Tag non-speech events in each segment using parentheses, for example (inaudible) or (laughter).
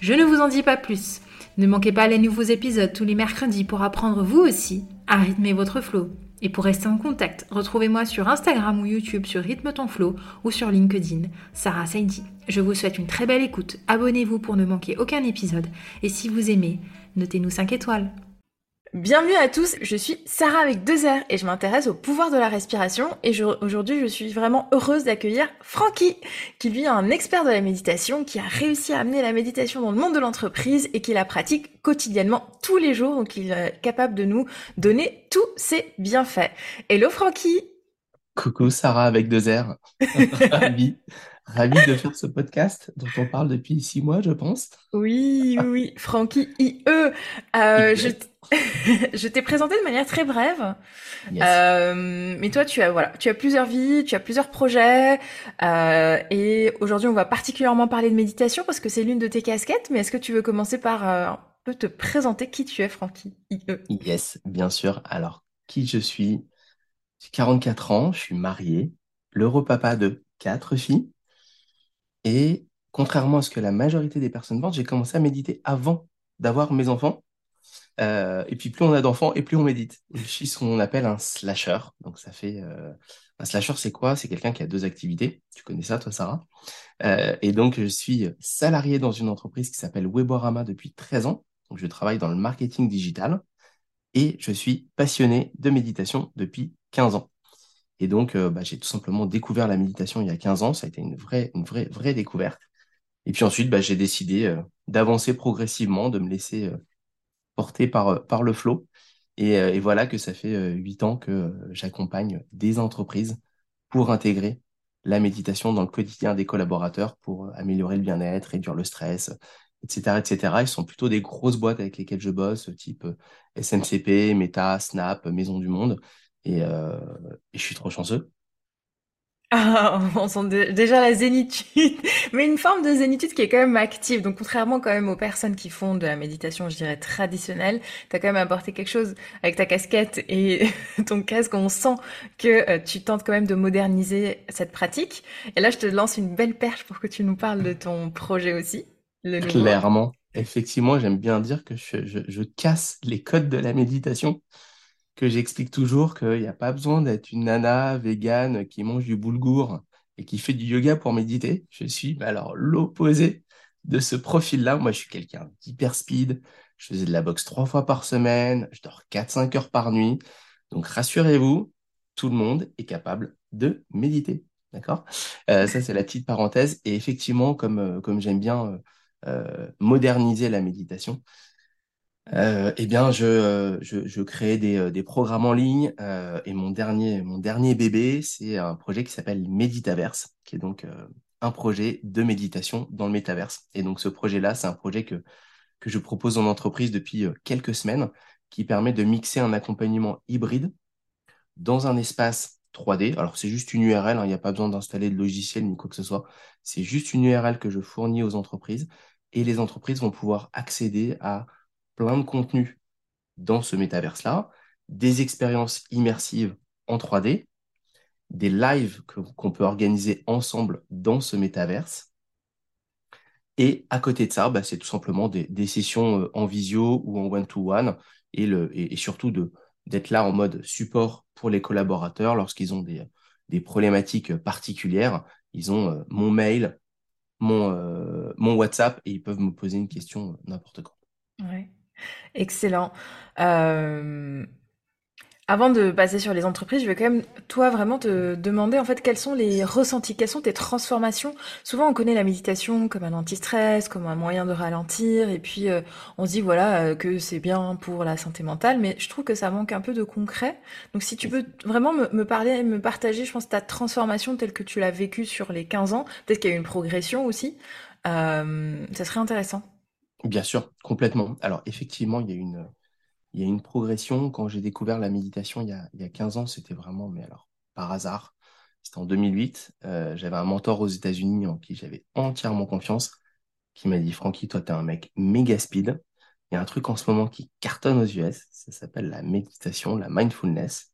Je ne vous en dis pas plus. Ne manquez pas les nouveaux épisodes tous les mercredis pour apprendre vous aussi à rythmer votre flow. Et pour rester en contact, retrouvez-moi sur Instagram ou YouTube sur Rythme ton flow ou sur LinkedIn, Sarah Saidi. Je vous souhaite une très belle écoute, abonnez-vous pour ne manquer aucun épisode et si vous aimez, notez-nous 5 étoiles. Bienvenue à tous, je suis Sarah avec deux R et je m'intéresse au pouvoir de la respiration et aujourd'hui je suis vraiment heureuse d'accueillir Francky qui lui est un expert de la méditation qui a réussi à amener la méditation dans le monde de l'entreprise et qui la pratique quotidiennement tous les jours. Donc il est capable de nous donner tous ses bienfaits. Hello Francky Coucou Sarah avec deux R, (laughs) ravi de faire ce podcast dont on parle depuis six mois je pense. Oui, oui, (laughs) Francky IE. Euh, je (laughs) je t'ai présenté de manière très brève, euh, mais toi tu as voilà, tu as plusieurs vies, tu as plusieurs projets, euh, et aujourd'hui on va particulièrement parler de méditation parce que c'est l'une de tes casquettes. Mais est-ce que tu veux commencer par euh, un peu te présenter qui tu es, Francky IE Yes, bien sûr. Alors qui je suis? J'ai 44 ans, je suis marié, l'heureux papa de quatre filles, et contrairement à ce que la majorité des personnes pensent, j'ai commencé à méditer avant d'avoir mes enfants. Euh, et puis plus on a d'enfants et plus on médite. je suis ce qu'on appelle un slasher. Donc ça fait euh, un slasher, c'est quoi? C'est quelqu'un qui a deux activités. Tu connais ça, toi, Sarah? Euh, Et donc je suis salarié dans une entreprise qui s'appelle Weborama depuis 13 ans. Donc je travaille dans le marketing digital et je suis passionné de méditation depuis 15 ans. Et donc bah, j'ai tout simplement découvert la méditation il y a 15 ans. Ça a été une vraie, une vraie, vraie découverte. Et puis ensuite, bah, j'ai décidé d'avancer progressivement, de me laisser porté par, euh, par le flow. Euh, et, voilà que ça fait euh, huit ans que j'accompagne des entreprises pour intégrer la méditation dans le quotidien des collaborateurs pour améliorer le bien-être, réduire le stress, etc., etc. Ils sont plutôt des grosses boîtes avec lesquelles je bosse, type SMCP, Meta, Snap, Maison du Monde. Et, et je suis trop chanceux ah, on sent déjà la zénitude, (laughs) mais une forme de zénitude qui est quand même active. Donc, contrairement quand même aux personnes qui font de la méditation, je dirais traditionnelle, t'as quand même apporté quelque chose avec ta casquette et (laughs) ton casque. On sent que euh, tu tentes quand même de moderniser cette pratique. Et là, je te lance une belle perche pour que tu nous parles de ton projet aussi. Le Clairement, effectivement, j'aime bien dire que je, je casse les codes de la méditation que j'explique toujours qu'il n'y a pas besoin d'être une nana végane qui mange du boulgour et qui fait du yoga pour méditer. Je suis alors l'opposé de ce profil-là. Moi, je suis quelqu'un d'hyper speed. Je faisais de la boxe trois fois par semaine. Je dors 4-5 heures par nuit. Donc, rassurez-vous, tout le monde est capable de méditer. D'accord? Euh, Ça, c'est la petite parenthèse. Et effectivement, comme, euh, j'aime bien euh, moderniser la méditation, euh, eh bien, je, euh, je, je crée des, euh, des, programmes en ligne euh, et mon dernier, mon dernier bébé, c'est un projet qui s'appelle Meditaverse, qui est donc euh, un projet de méditation dans le métaverse. Et donc, ce projet-là, c'est un projet que, que je propose en entreprise depuis quelques semaines, qui permet de mixer un accompagnement hybride dans un espace 3D. Alors, c'est juste une URL, hein, il n'y a pas besoin d'installer de logiciel ni quoi que ce soit. C'est juste une URL que je fournis aux entreprises et les entreprises vont pouvoir accéder à plein de contenu dans ce métaverse-là, des expériences immersives en 3D, des lives qu'on peut organiser ensemble dans ce métaverse. Et à côté de ça, bah, c'est tout simplement des, sessions euh, en visio ou en one-to-one et, et, surtout d'être là en mode support pour les collaborateurs lorsqu'ils ont des, des, problématiques particulières. Ils ont euh, mon mail, mon, euh, mon WhatsApp et ils peuvent me poser une question n'importe quand. Excellent. Euh, Avant de passer sur les entreprises, je vais quand même, toi, vraiment te demander en fait quels sont les ressentis, quelles sont tes transformations? Souvent, on connaît la méditation comme un anti-stress, comme un moyen de ralentir, et puis euh, on se dit voilà euh, que c'est bien pour la santé mentale, mais je trouve que ça manque un peu de concret. Donc, si tu peux vraiment me, me parler, me partager, je pense, ta transformation telle que tu l'as vécue sur les 15 ans, peut-être qu'il y a eu une progression aussi, euh, ça serait intéressant. Bien sûr, complètement. Alors, effectivement, il y a une, il y a une progression. Quand j'ai découvert la méditation il y a, il y a 15 ans, c'était vraiment, mais alors, par hasard. C'était en 2008. Euh, j'avais un mentor aux États-Unis en qui j'avais entièrement confiance, qui m'a dit, Francky, toi, t'es un mec méga speed. Il y a un truc en ce moment qui cartonne aux US, ça s'appelle la méditation, la mindfulness.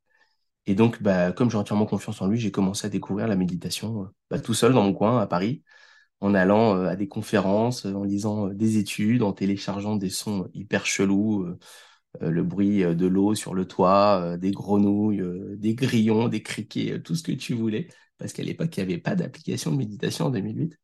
Et donc, bah, comme j'ai entièrement confiance en lui, j'ai commencé à découvrir la méditation euh, bah, tout seul dans mon coin à Paris, en allant euh, à des conférences, euh, en lisant euh, des études, en téléchargeant des sons hyper chelous, le bruit de l'eau sur le toit, des grenouilles, des grillons, des criquets, tout ce que tu voulais, parce qu'à l'époque, il n'y avait pas d'application de méditation en 2008.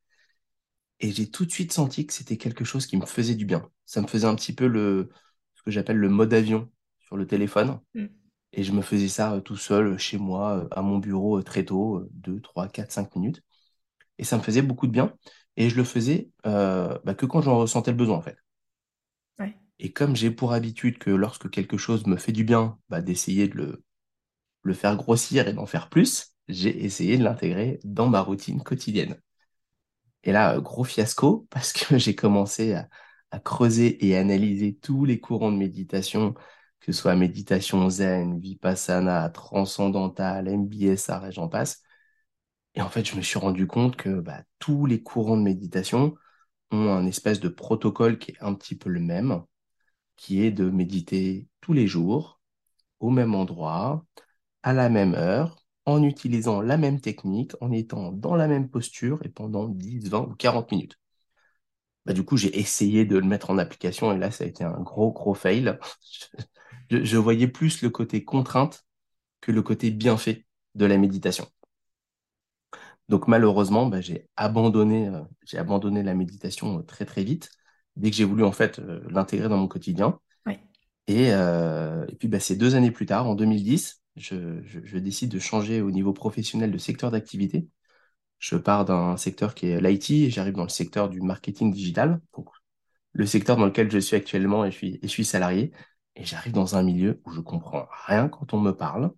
Et j'ai tout de suite senti que c'était quelque chose qui me faisait du bien. Ça me faisait un petit peu le, ce que j'appelle le mode avion sur le téléphone. Mm. Et je me faisais ça tout seul, chez moi, à mon bureau, très tôt, euh, 2, 3, 4, 5 minutes. Et ça me faisait beaucoup de bien. Et je le faisais euh, bah, que quand j'en ressentais le besoin, en fait. Ouais. Et comme j'ai pour habitude que lorsque quelque chose me fait du bien, bah, d'essayer de le, le faire grossir et d'en faire plus, j'ai essayé de l'intégrer dans ma routine quotidienne. Et là, gros fiasco, (laughs) parce que j'ai commencé à, à creuser et analyser tous les courants de méditation, que ce soit méditation zen, vipassana, transcendantale, MBSR et j'en passe. Et en fait, je me suis rendu compte que bah, tous les courants de méditation ont un espèce de protocole qui est un petit peu le même, qui est de méditer tous les jours, au même endroit, à la même heure, en utilisant la même technique, en étant dans la même posture et pendant 10, 20 ou 40 minutes. Bah, du coup, j'ai essayé de le mettre en application et là, ça a été un gros, gros fail. (laughs) Je, je voyais plus le côté contrainte que le côté bienfait de la méditation. Donc malheureusement, bah, j'ai abandonné, euh, j'ai abandonné la méditation euh, très très vite dès que j'ai voulu en fait euh, l'intégrer dans mon quotidien. Et, et puis bah, c'est deux années plus tard, en 2010, je, je, je décide de changer au niveau professionnel de secteur d'activité. Je pars d'un secteur qui est l'IT et j'arrive dans le secteur du marketing digital, donc le secteur dans lequel je suis actuellement et je suis, et je suis salarié. Et j'arrive dans un milieu où je comprends rien quand on me parle.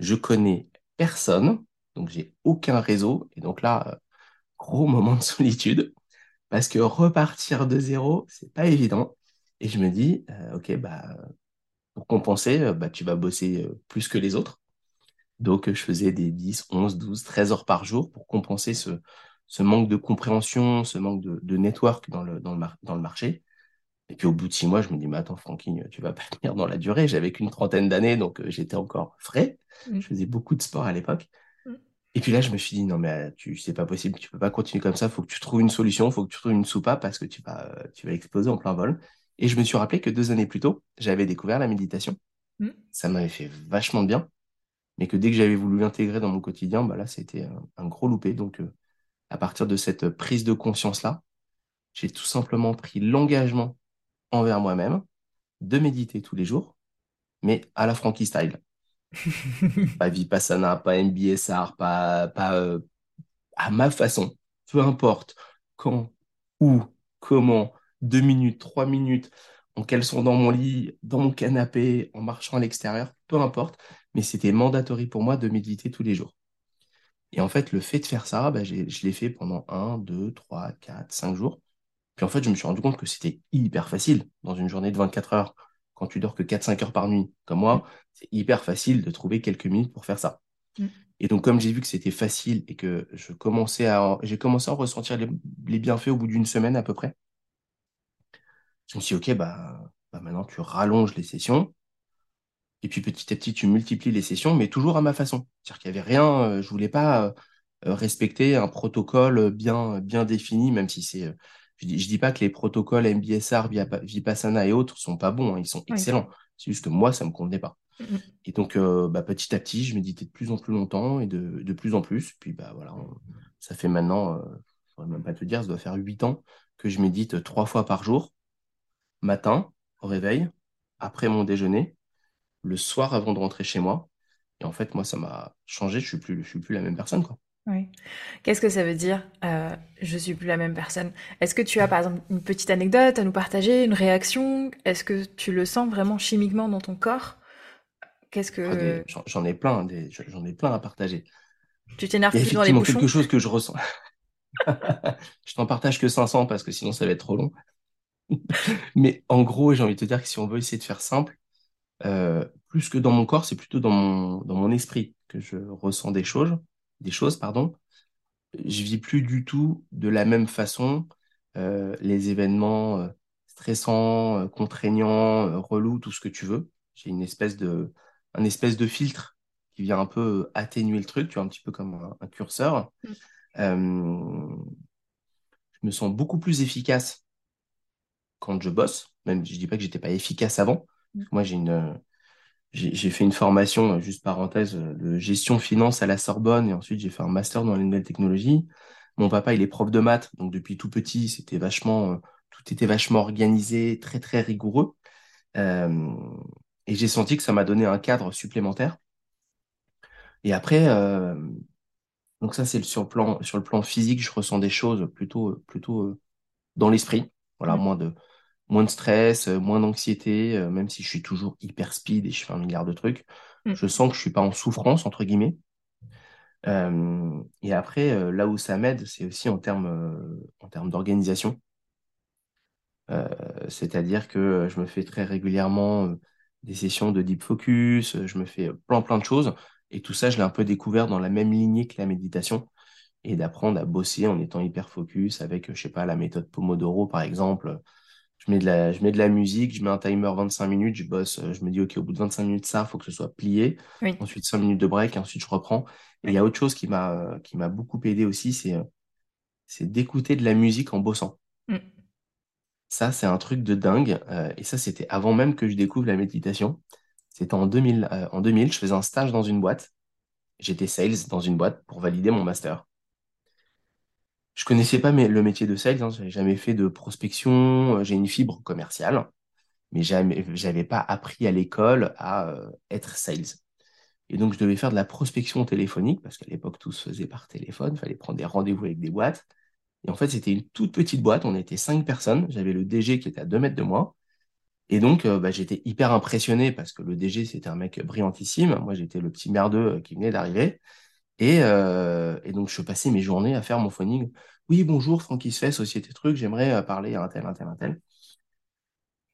Je connais personne, donc j'ai aucun réseau. Et donc là, euh, gros (laughs) moment de solitude, parce que repartir de zéro, c'est pas évident. Et je me dis, euh, ok, bah, pour compenser, euh, bah, tu vas bosser plus que les autres. Donc, je faisais des 10, 11, 12, 13 heures par jour pour compenser ce, ce manque de compréhension, ce manque de, de network dans le, dans le, dans le marché. Et puis, au bout de six mois, je me dis, mais attends, Francky, tu vas pas (laughs) tenir dans la durée. J'avais qu'une trentaine d'années, donc j'étais encore frais. Mm. Je faisais beaucoup de sport à l'époque. Et puis là, je me suis dit, non, mais euh, tu, c'est pas possible, tu peux pas continuer comme ça, faut que tu trouves une solution, faut que tu trouves une soupape parce que tu vas, euh, tu vas exploser en plein vol. Et je me suis rappelé que deux années plus tôt, j'avais découvert la méditation. Mm. Ça m'avait fait vachement de bien, mais que dès que j'avais voulu l'intégrer dans mon quotidien, bah là, c'était un, un gros loupé. Donc, euh, à partir de cette prise de conscience-là, j'ai tout simplement pris l'engagement envers moi-même de méditer tous les jours, mais à la Frankie style. Pas Vipassana, pas MBSR, pas, euh, à ma façon, peu importe quand, où, comment, deux minutes, trois minutes, en sont dans mon lit, dans mon canapé, en marchant à l'extérieur, peu importe, mais c'était mandatory pour moi de méditer tous les jours. Et en fait, le fait de faire ça, bah, je l'ai fait pendant un, deux, trois, quatre, cinq jours. Puis en fait, je me suis rendu compte que c'était hyper facile dans une journée de 24 heures, quand tu dors que quatre, cinq heures par nuit, comme Mm. moi, c'est hyper facile de trouver quelques minutes pour faire ça. Mm. Et donc, comme j'ai vu que c'était facile et que je commençais à, j'ai commencé à en ressentir les, les bienfaits au bout d'une semaine à peu près, je me suis dit, OK, bah, bah maintenant tu rallonges les sessions et puis petit à petit tu multiplies les sessions, mais toujours à ma façon. C'est-à-dire qu'il n'y avait rien, euh, je voulais pas euh, euh, respecter un protocole bien, bien défini, même si c'est, euh, je dis, je dis pas que les protocoles MBSR, Vipa- Vipassana et autres sont pas bons, hein, ils sont Oui. excellents. C'est juste que moi, ça me convenait pas. Mm. Et donc, euh, bah, petit à petit, je méditais de plus en plus longtemps et de, de plus en plus. Puis, bah, voilà, on- ça fait maintenant, euh, je pourrais même pas te dire, ça doit faire huit ans que je médite trois fois par jour, matin, au réveil, après mon déjeuner, le soir avant de rentrer chez moi. Et en fait, moi, ça m'a changé. Je suis plus, je suis plus la même personne, quoi. Oui. Qu'est-ce que ça veut dire euh, je suis plus la même personne? Est-ce que tu as par exemple une petite anecdote à nous partager, une réaction? Est-ce que tu le sens vraiment chimiquement dans ton corps? Qu'est-ce que ah, j'en ai plein, j'en ai plein à partager. Tu t'énerves plus dans les bouchons quelque chose que je ressens. (laughs) je t'en partage que 500 parce que sinon ça va être trop long. (laughs) Mais en gros, j'ai envie de te dire que si on veut essayer de faire simple, euh, plus que dans mon corps, c'est plutôt dans mon, dans mon esprit que je ressens des choses des choses, pardon, je vis plus du tout de la même façon euh, les événements euh, stressants, euh, contraignants, relous, tout ce que tu veux. J'ai une espèce de, un espèce de filtre qui vient un peu atténuer le truc, tu vois, un petit peu comme un, curseur. Mm. je me sens beaucoup plus efficace quand je bosse, même je dis pas que j'étais pas efficace avant. Mm. Moi, j'ai une, j'ai fait une formation, euh, juste parenthèse, euh, de gestion finance à la Sorbonne et ensuite j'ai fait un master dans les nouvelles technologies. Mon papa, il est prof de maths, donc depuis tout petit, c'était vachement, euh, tout était vachement organisé, très très rigoureux. Euh, et j'ai senti que ça m'a donné un cadre supplémentaire. Et après, euh, donc ça c'est sur le plan sur le plan physique, je ressens des choses plutôt plutôt dans l'esprit. Voilà, mmh. moins de moins de stress, euh, moins d'anxiété, euh, même si je suis toujours hyper speed et je fais un milliard de trucs. Mm. Je sens que je suis pas en souffrance, entre guillemets. Euh, et après, là où ça m'aide, c'est aussi en termes en termes d'organisation. C'est-à-dire que je me fais très régulièrement des sessions de deep focus, je me fais plein plein de choses. Et tout ça, je l'ai un peu découvert dans la même lignée que la méditation et d'apprendre à bosser en étant hyper focus avec, je sais pas, la méthode Pomodoro, par exemple, je mets de la, je mets de la musique, je mets un timer 25 minutes, je bosse, euh, je me dis, OK, au bout de 25 minutes, ça, il faut que ce soit plié. Ensuite, 5 minutes de break, et ensuite, je reprends. Et il y a autre chose qui m'a, qui m'a beaucoup aidé aussi, c'est, euh, c'est d'écouter de la musique en bossant. Mm. Ça, c'est un truc de dingue. Euh, et ça, c'était avant même que je découvre la méditation. C'était en 2000, en 2000, je faisais un stage dans une boîte. J'étais sales dans une boîte pour valider mon master je connaissais pas le métier de sales, hein, j'avais jamais fait de prospection, euh, j'ai une fibre commerciale, mais jamais, j'avais pas appris à l'école à euh, être sales. Et donc, je devais faire de la prospection téléphonique, parce qu'à l'époque, tout se faisait par téléphone, il fallait prendre des rendez-vous avec des boîtes. Et en fait, c'était une toute petite boîte, on était cinq personnes, j'avais le DG qui était à deux mètres de moi. Et donc, euh, bah, j'étais hyper impressionné parce que le DG, c'était un mec brillantissime. Moi, j'étais le petit merdeux qui venait d'arriver. Et, euh, et, donc, je passais mes journées à faire mon phoning. Oui, bonjour, Francky se fait, Société Truc, j'aimerais euh, parler à un tel, un tel, un tel.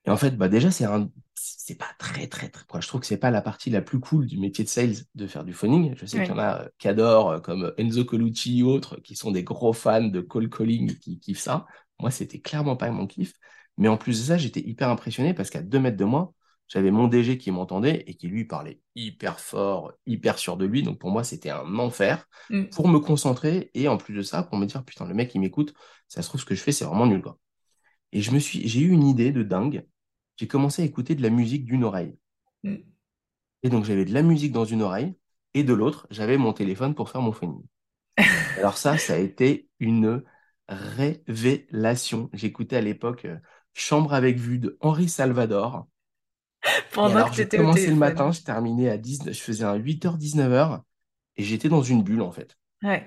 Et en fait, bah déjà, c'est un, c'est pas très, très, très, je trouve que c'est pas la partie la plus cool du métier de sales de faire du phoning. Je sais qu'il y en a euh, qui adorent, comme Enzo Colucci ou autres, qui sont des gros fans de call calling, qui kiffent ça. Moi, c'était clairement pas mon kiff. Mais en plus de ça, j'étais hyper impressionné parce qu'à deux mètres de moi, j'avais mon DG qui m'entendait et qui lui parlait hyper fort, hyper sûr de lui. Donc pour moi, c'était un enfer mm. pour me concentrer et en plus de ça, pour me dire putain, le mec il m'écoute, ça se trouve ce que je fais, c'est vraiment nul quoi. Et je me suis, j'ai eu une idée de dingue. J'ai commencé à écouter de la musique d'une oreille. Mm. Et donc j'avais de la musique dans une oreille et de l'autre, j'avais mon téléphone pour faire mon phoning. (laughs) Alors ça, ça a été une révélation. J'écoutais à l'époque euh, Chambre avec vue de Henri Salvador. (laughs) Pendant que tu étais commencé le matin, je terminais à 10, je faisais un 8h, 19h et j'étais dans une bulle en fait. Ouais.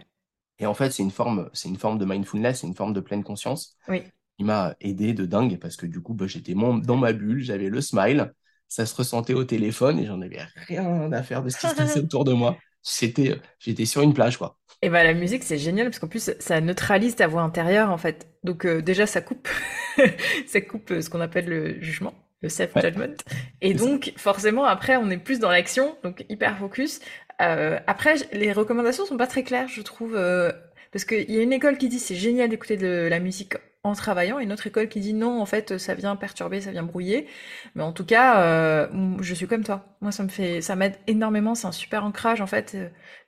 Et en fait, c'est une forme, c'est une forme de mindfulness, c'est une forme de pleine conscience. Oui. Il m'a aidé de dingue parce que du coup, bah, j'étais dans ma bulle, j'avais le smile, ça se ressentait au téléphone et j'en avais rien à faire de ce qui se passait (laughs) autour de moi. C'était, j'étais sur une plage quoi. Et bah la musique c'est génial parce qu'en plus ça neutralise ta voix intérieure en fait. Donc euh, déjà ça coupe, (laughs) ça coupe euh, ce qu'on appelle le jugement le self-judgment. Et donc, forcément, après, on est plus dans l'action, donc hyper focus. Euh, après, les recommandations sont pas très claires, je trouve, euh, parce qu'il y a une école qui dit c'est génial d'écouter de la musique en travaillant, et une autre école qui dit non, en fait, ça vient perturber, ça vient brouiller. Mais en tout cas, euh, je suis comme toi. Moi, ça me fait, ça m'aide énormément. C'est un super ancrage, en fait.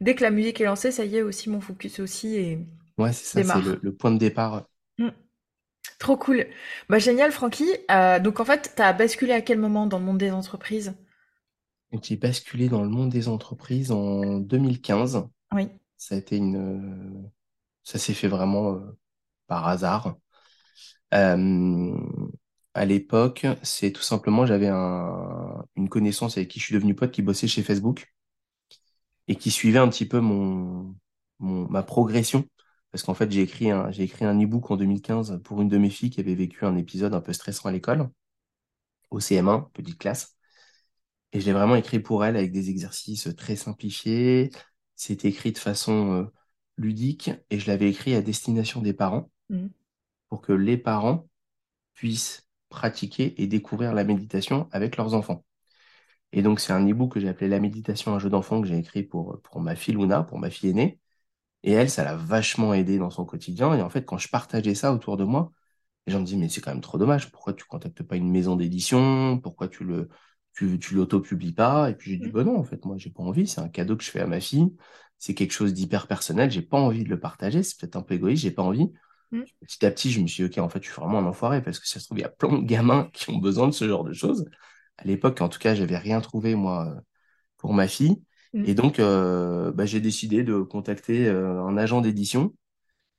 Dès que la musique est lancée, ça y est aussi mon focus aussi et ouais, c'est ça, c'est le, point de départ. Trop cool. Bah, génial, Francky. Euh, donc, en fait, tu as basculé à quel moment dans le monde des entreprises? J'ai basculé dans le monde des entreprises en 2015. Oui. Ça a été une. Euh, ça s'est fait vraiment euh, par hasard. À l'époque, c'est tout simplement, j'avais un, une connaissance avec qui je suis devenu pote qui bossait chez Facebook et qui suivait un petit peu mon, mon ma progression. Parce qu'en fait, j'ai écrit un, j'ai écrit un e-book en 2015 pour une de mes filles qui avait vécu un épisode un peu stressant à l'école, au CM1, petite classe. Et je l'ai vraiment écrit pour elle avec des exercices très simplifiés. C'était écrit de façon euh, ludique et je l'avais écrit à destination des parents Mm. pour que les parents puissent pratiquer et découvrir la méditation avec leurs enfants. Et donc, c'est un e-book que j'ai appelé La méditation, un jeu d'enfant que j'ai écrit pour, pour ma fille Luna, pour ma fille aînée. Et elle, ça l'a vachement aidé dans son quotidien. Et en fait, quand je partageais ça autour de moi, les gens me disent, mais c'est quand même trop dommage. Pourquoi tu contactes pas une maison d'édition? Pourquoi tu le, tu, tu l'auto-publies pas? Et puis j'ai dit, Mm. bah non, en fait, moi, j'ai pas envie. C'est un cadeau que je fais à ma fille. C'est quelque chose d'hyper personnel. J'ai pas envie de le partager. C'est peut-être un peu égoïste. J'ai pas envie. Mm. Petit à petit, je me suis dit, OK, en fait, je suis vraiment un enfoiré parce que ça se trouve, il y a plein de gamins qui ont besoin de ce genre de choses. À l'époque, en tout cas, j'avais rien trouvé, moi, pour ma fille. Mm. Et donc, euh, bah, j'ai décidé de contacter euh, un agent d'édition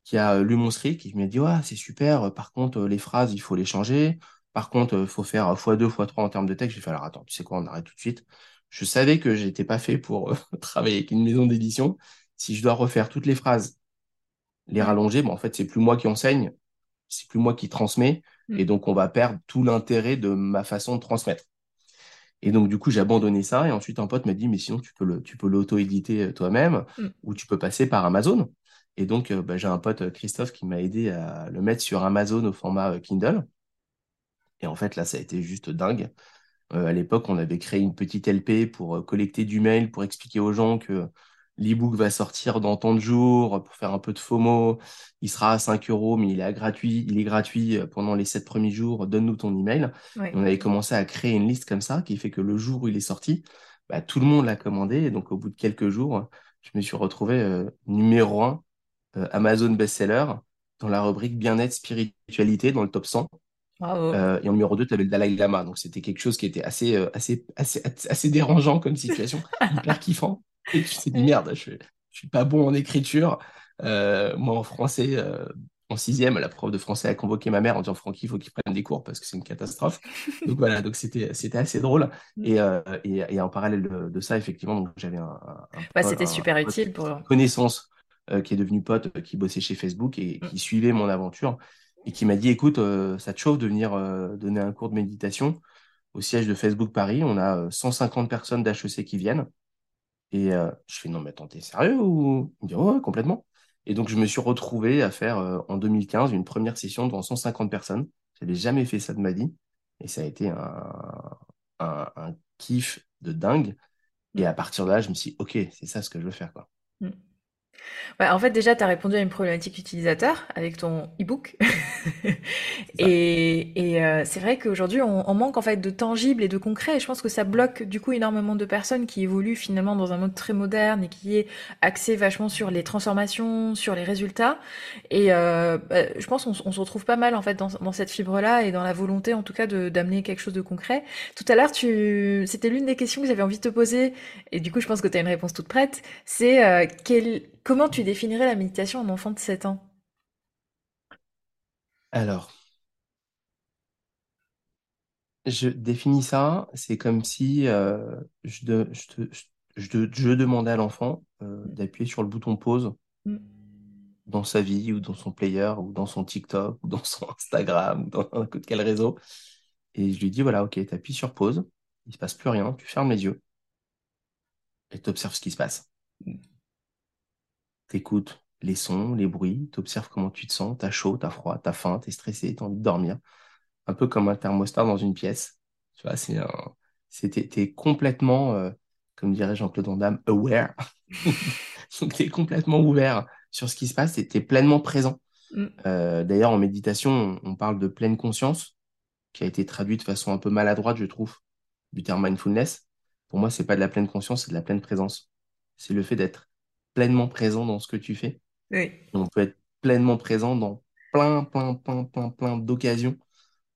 qui a euh, lu mon script, qui m'a dit, ouais, c'est super. euh, Par contre, les phrases, il faut les changer. Par contre, il faut faire x2, x3 en termes de texte. J'ai fait, alors attends, tu sais quoi, on arrête tout de suite. Je savais que j'étais pas fait pour (laughs) travailler avec une maison d'édition. Si je dois refaire toutes les phrases, les Ouais. rallonger, bon, en fait, c'est plus moi qui enseigne, c'est plus moi qui transmets. Mm. Et donc, on va perdre tout l'intérêt de ma façon de transmettre. Et donc, du coup, j'ai abandonné ça. Et ensuite, un pote m'a dit, mais sinon, tu peux le, tu peux l'auto-éditer euh, toi-même Mm. ou tu peux passer par Amazon. Et donc, euh, bah, j'ai un pote, euh, Christophe, qui m'a aidé à le mettre sur Amazon au format Kindle. Et en fait, là, ça a été juste dingue. Euh, à l'époque, on avait créé une petite LP pour collecter du mail, pour expliquer aux gens que l'e-book va sortir dans tant de jours, pour faire un peu de FOMO. Il sera à 5 euros, mais il est gratuit. Il est gratuit euh, pendant les 7 premiers jours. Donne-nous ton email. Ouais. On avait commencé à créer une liste comme ça, qui fait que le jour où il est sorti, bah, tout le monde l'a commandé. Et donc, au bout de quelques jours, je me suis retrouvé euh, numéro 1 Amazon best-seller dans la rubrique bien-être, spiritualité, dans le top 100. Bravo. Euh, et en numéro 2, tu avais le Dalai Lama. Donc, c'était quelque chose qui était assez, euh, assez, assez, assez dérangeant comme situation, (laughs) hyper kiffant. Et tu t'es dit, merde, je, je suis pas bon en écriture. Euh, moi, en français, euh, en sixième, la prof de français a convoqué ma mère en disant, Francky, il faut qu'il prenne des cours parce que c'est une catastrophe. (laughs) Donc, voilà, donc c'était, c'était assez drôle. Et, euh, et, et en parallèle de, de ça, effectivement, donc, j'avais un, Bah, c'était super un utile pour. connaissance qui est devenu pote, qui bossait chez Facebook et Mm. qui suivait mon aventure et qui m'a dit, écoute, ça te chauffe de venir donner un cours de méditation au siège de Facebook Paris. On a euh, 150 personnes d'HEC qui viennent. Et euh, je fais, non, mais attends, t'es sérieux ou... Il me dit, ouais, ouais, complètement. Et donc, je me suis retrouvé à faire euh, en 2015 une première session devant 150 personnes. J'avais jamais fait ça de ma vie. Et ça a été un, un, un kiff de dingue. Et à partir de là, je me suis dit, OK, c'est ça ce que je veux faire, quoi. Mm. Ouais, en fait, déjà, tu as répondu à une problématique utilisateur avec ton e-book. (laughs) C'est ça. et et euh, c'est vrai qu'aujourd'hui, on, on manque en fait de tangible et de concret. Et je pense que ça bloque du coup énormément de personnes qui évoluent finalement dans un mode très moderne et qui est axé vachement sur les transformations, sur les résultats. Et euh, bah, je pense qu'on s- on se retrouve pas mal en fait dans, dans cette fibre-là et dans la volonté en tout cas de d'amener quelque chose de concret. Tout à l'heure, tu, c'était l'une des questions que j'avais envie de te poser. Et du coup, je pense que tu as une réponse toute prête. C'est euh, quel, comment tu définirais la méditation à un enfant de 7 ans? Alors, je définis ça, c'est comme si euh, je, de- je, te- je, je te- je demandais à l'enfant euh, d'appuyer sur le bouton pause Mm. dans sa vie ou dans son player ou dans son TikTok ou dans son Instagram ou dans n'importe quel réseau. Et je lui dis, voilà, ok, tu appuies sur pause, il se passe plus rien, tu fermes les yeux et tu observes ce qui se passe. Écoutes les sons, les bruits, tu observes comment tu te sens, t'as chaud, t'as froid, t'as faim, t'es stressé, t'as envie de dormir. Un peu comme un thermostat dans une pièce. Tu vois, c'est un, t'es, complètement, euh, comme dirait Jean-Claude Van Damme, aware. (laughs) Donc, t'es complètement ouvert sur ce qui se passe et t'es pleinement présent. Mm. Euh, d'ailleurs, en méditation, on, parle de pleine conscience, qui a été traduit de façon un peu maladroite, je trouve, du terme mindfulness. Pour moi, c'est pas de la pleine conscience, c'est de la pleine présence. C'est le fait d'être pleinement présent dans ce que tu fais. Oui. On peut être pleinement présent dans plein, plein, plein, plein, plein d'occasions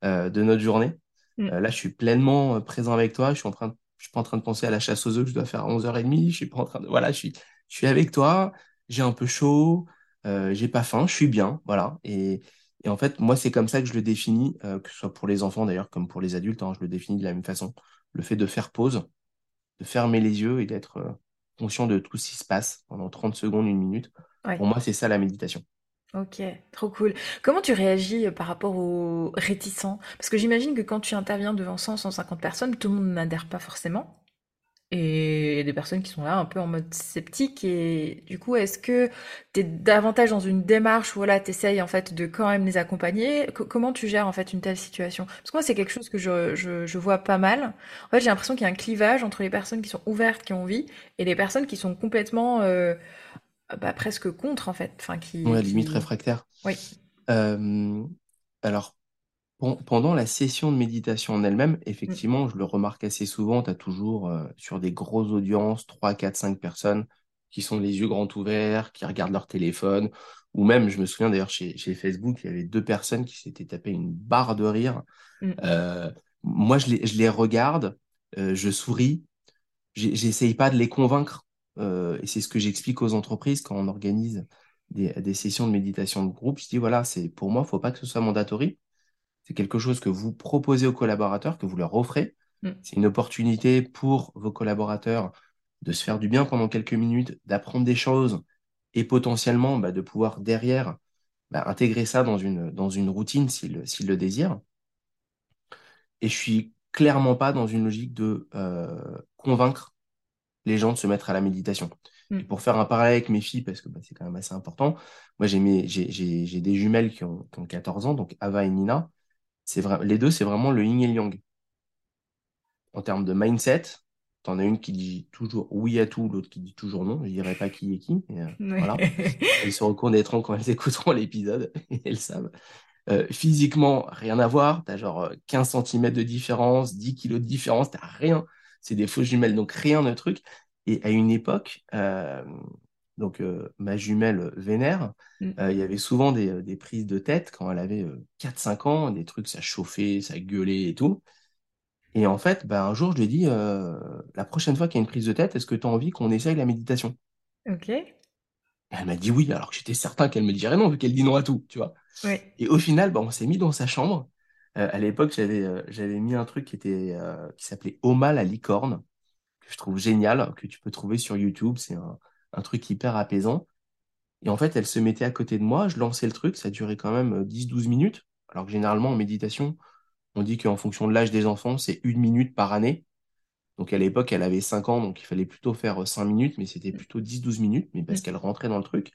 euh, de notre journée. Mm. Euh, là, je suis pleinement euh, présent avec toi. Je suis en train de, je suis pas en train de penser à la chasse aux œufs que je dois faire à 11h30. Je suis pas en train de, voilà, je suis, je suis avec toi. J'ai un peu chaud. Euh, j'ai pas faim. Je suis bien. Voilà. Et, Et en fait, moi, c'est comme ça que je le définis, que ce soit pour les enfants d'ailleurs, comme pour les adultes, hein, je le définis de la même façon. Le fait de faire pause, de fermer les yeux et d'être conscient de tout ce qui se passe pendant 30 secondes, une minute. Ouais. Pour moi, c'est ça la méditation. Ok, trop cool. Comment tu réagis euh, par rapport aux réticents? Parce que j'imagine que quand tu interviens devant 100, 150 personnes, tout le monde n'adhère pas forcément. Et il y a des personnes qui sont là un peu en mode sceptique. Et du coup, est-ce que tu es davantage dans une démarche où voilà, tu essayes en fait de quand même les accompagner? Co- comment tu gères en fait une telle situation? Parce que moi, c'est quelque chose que je, je, je vois pas mal. En fait, j'ai l'impression qu'il y a un clivage entre les personnes qui sont ouvertes, qui ont envie, et les personnes qui sont complètement euh, bah, presque contre en fait. Enfin, qui, Ouais, limite réfractaire. Oui. Euh, alors, pen- pendant la session de méditation en elle-même, Mm, effectivement, je le remarque assez souvent, tu as toujours euh, sur des grosses audiences, 3, 4, 5 personnes qui sont les yeux grands ouverts, qui regardent leur téléphone, ou même, je me souviens d'ailleurs chez, chez Facebook, il y avait deux personnes qui s'étaient tapé une barre de rire. mm, Euh, moi, je les, je les regarde, euh, je souris, j'ai- j'essaye pas de les convaincre. Et c'est ce que j'explique aux entreprises quand on organise des, des sessions de méditation de groupe. Je dis, voilà, c'est pour moi, faut pas que ce soit mandatory. C'est quelque chose que vous proposez aux collaborateurs, que vous leur offrez. mm. C'est une opportunité pour vos collaborateurs de se faire du bien pendant quelques minutes, d'apprendre des choses et potentiellement bah, de pouvoir derrière bah, intégrer ça dans une, dans une routine s'ils le désirent. Et je suis clairement pas dans une logique de euh, convaincre les gens de se mettre à la méditation. Et Mm. pour faire un parallèle avec mes filles, parce que bah, c'est quand même assez important, moi j'ai mes- j'ai j'ai- j'ai des jumelles qui ont, qui ont 14 ans, donc Ava et Nina. C'est vrai, les deux, c'est vraiment le yin et le yang. En termes de mindset, t'en as une qui dit toujours oui à tout, l'autre qui dit toujours non. Je dirais pas qui est qui, mais euh, Ouais. voilà. (laughs) Elles se reconnaîtront quand elles écouteront l'épisode, (laughs) elles savent. Euh, physiquement, rien à voir. Tu as genre euh, 15 centimètres de différence, 10 kilos de différence, tu rien. C'est des fausses jumelles, donc rien de truc. Et à une époque, euh, donc euh, ma jumelle Vénère, Mm. euh, il y avait souvent des, euh, des prises de tête quand elle avait euh, 4-5 ans, des trucs, ça chauffait, ça gueulait et tout. Et en fait, bah, un jour, je lui ai dit, la prochaine fois qu'il y a une prise de tête, est-ce que tu as envie qu'on essaye la méditation? Ok. Et elle m'a dit oui, alors que j'étais certain qu'elle me dirait non, vu qu'elle dit non à tout, tu vois. Ouais. Et au final, bah, on s'est mis dans sa chambre. Euh, à l'époque, j'avais euh, j'avais mis un truc qui était euh, qui s'appelait Oma la licorne, que je trouve génial, que tu peux trouver sur YouTube. C'est un, un truc hyper apaisant. Et en fait, elle se mettait à côté de moi, je lançais le truc, ça durait quand même euh, 10-12 minutes. Alors que généralement, en méditation, on dit qu'en fonction de l'âge des enfants, c'est une minute par année. Donc à l'époque, elle avait 5 ans, donc il fallait plutôt faire euh, 5 minutes, mais c'était plutôt 10-12 minutes, mais parce Mm. qu'elle rentrait dans le truc.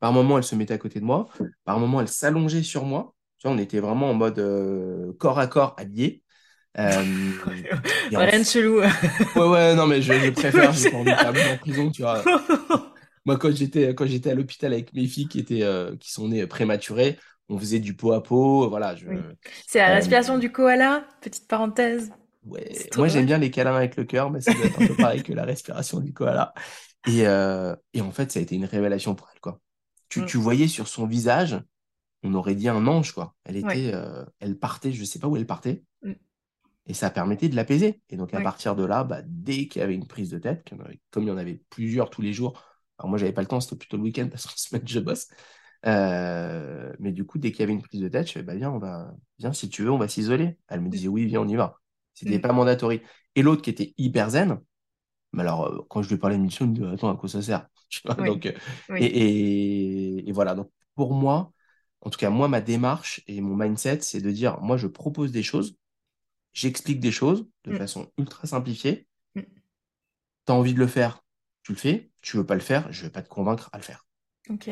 Par moment, elle se mettait à côté de moi. Par moment, elle s'allongeait sur moi. Tu vois, on était vraiment en mode euh, corps à corps habillé. Euh, Rien chelou. Ouais, ouais, non, mais je, je (laughs) préfère, j'ai pas envie de en prison, tu vois. (laughs) Moi, quand j'étais quand j'étais à l'hôpital avec mes filles qui étaient euh, qui sont nées prématurées, on faisait du pot à pot. Voilà, je, Oui. C'est la euh, respiration du koala, petite parenthèse. Ouais, moi j'aime bien les câlins avec le cœur, mais ça doit être un peu pareil que la respiration du koala. Et, euh, et en fait, ça a été une révélation pour elle, quoi. Tu, Mm. tu voyais sur son visage, on aurait dit un ange, quoi. Elle Ouais. était, euh, elle partait, je sais pas où elle partait. Et ça permettait de l'apaiser. Et donc à Ouais. partir de là, bah, dès qu'il y avait une prise de tête, comme il y en avait plusieurs tous les jours, alors moi j'avais pas le temps, c'était plutôt le week-end (laughs) parce qu'en semaine je bosse. Euh, mais du coup, dès qu'il y avait une prise de tête, je fais, bah viens, on va, viens, si tu veux, on va s'isoler. Elle me disait, oui, viens, on y va. C'était Mm. pas mandatory. Et l'autre qui était hyper zen, mais alors, euh, quand je lui parlais de mission, il me dit, attends, à quoi ça sert? (laughs) Oui. donc, euh, et, et voilà. Donc, pour moi, en tout cas, moi, ma démarche et mon mindset, c'est de dire, moi, je propose des choses, j'explique des choses de Mm. façon ultra simplifiée. Mm. T'as envie de le faire, tu le fais. Tu veux pas le faire, je vais pas te convaincre à le faire. Ok.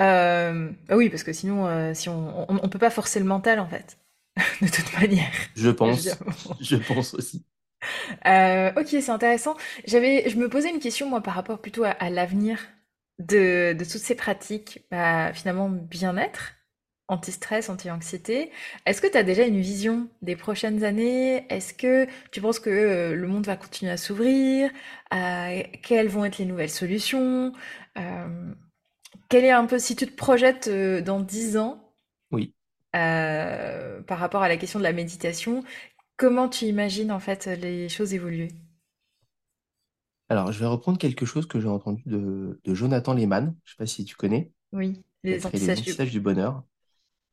Euh, bah oui, parce que sinon, euh, si on, on, on peut pas forcer le mental en fait, (laughs) de toute manière. Je pense, (laughs) je pense aussi. Euh, ok, c'est intéressant. J'avais, je me posais une question moi par rapport plutôt à, à l'avenir de, de toutes ces pratiques, bah, finalement bien-être, anti-stress, anti-anxiété. Est-ce que tu as déjà une vision des prochaines années? Est-ce que tu penses que euh, le monde va continuer à s'ouvrir? Euh, quelles vont être les nouvelles solutions? Euh, quel est un peu, si tu te projettes dans 10 ans, Oui. euh, par rapport à la question de la méditation, comment tu imagines en fait les choses évoluer? Alors, je vais reprendre quelque chose que j'ai entendu de, de Jonathan Lehman. Je sais pas si tu connais. Oui, les antisèches du... du bonheur.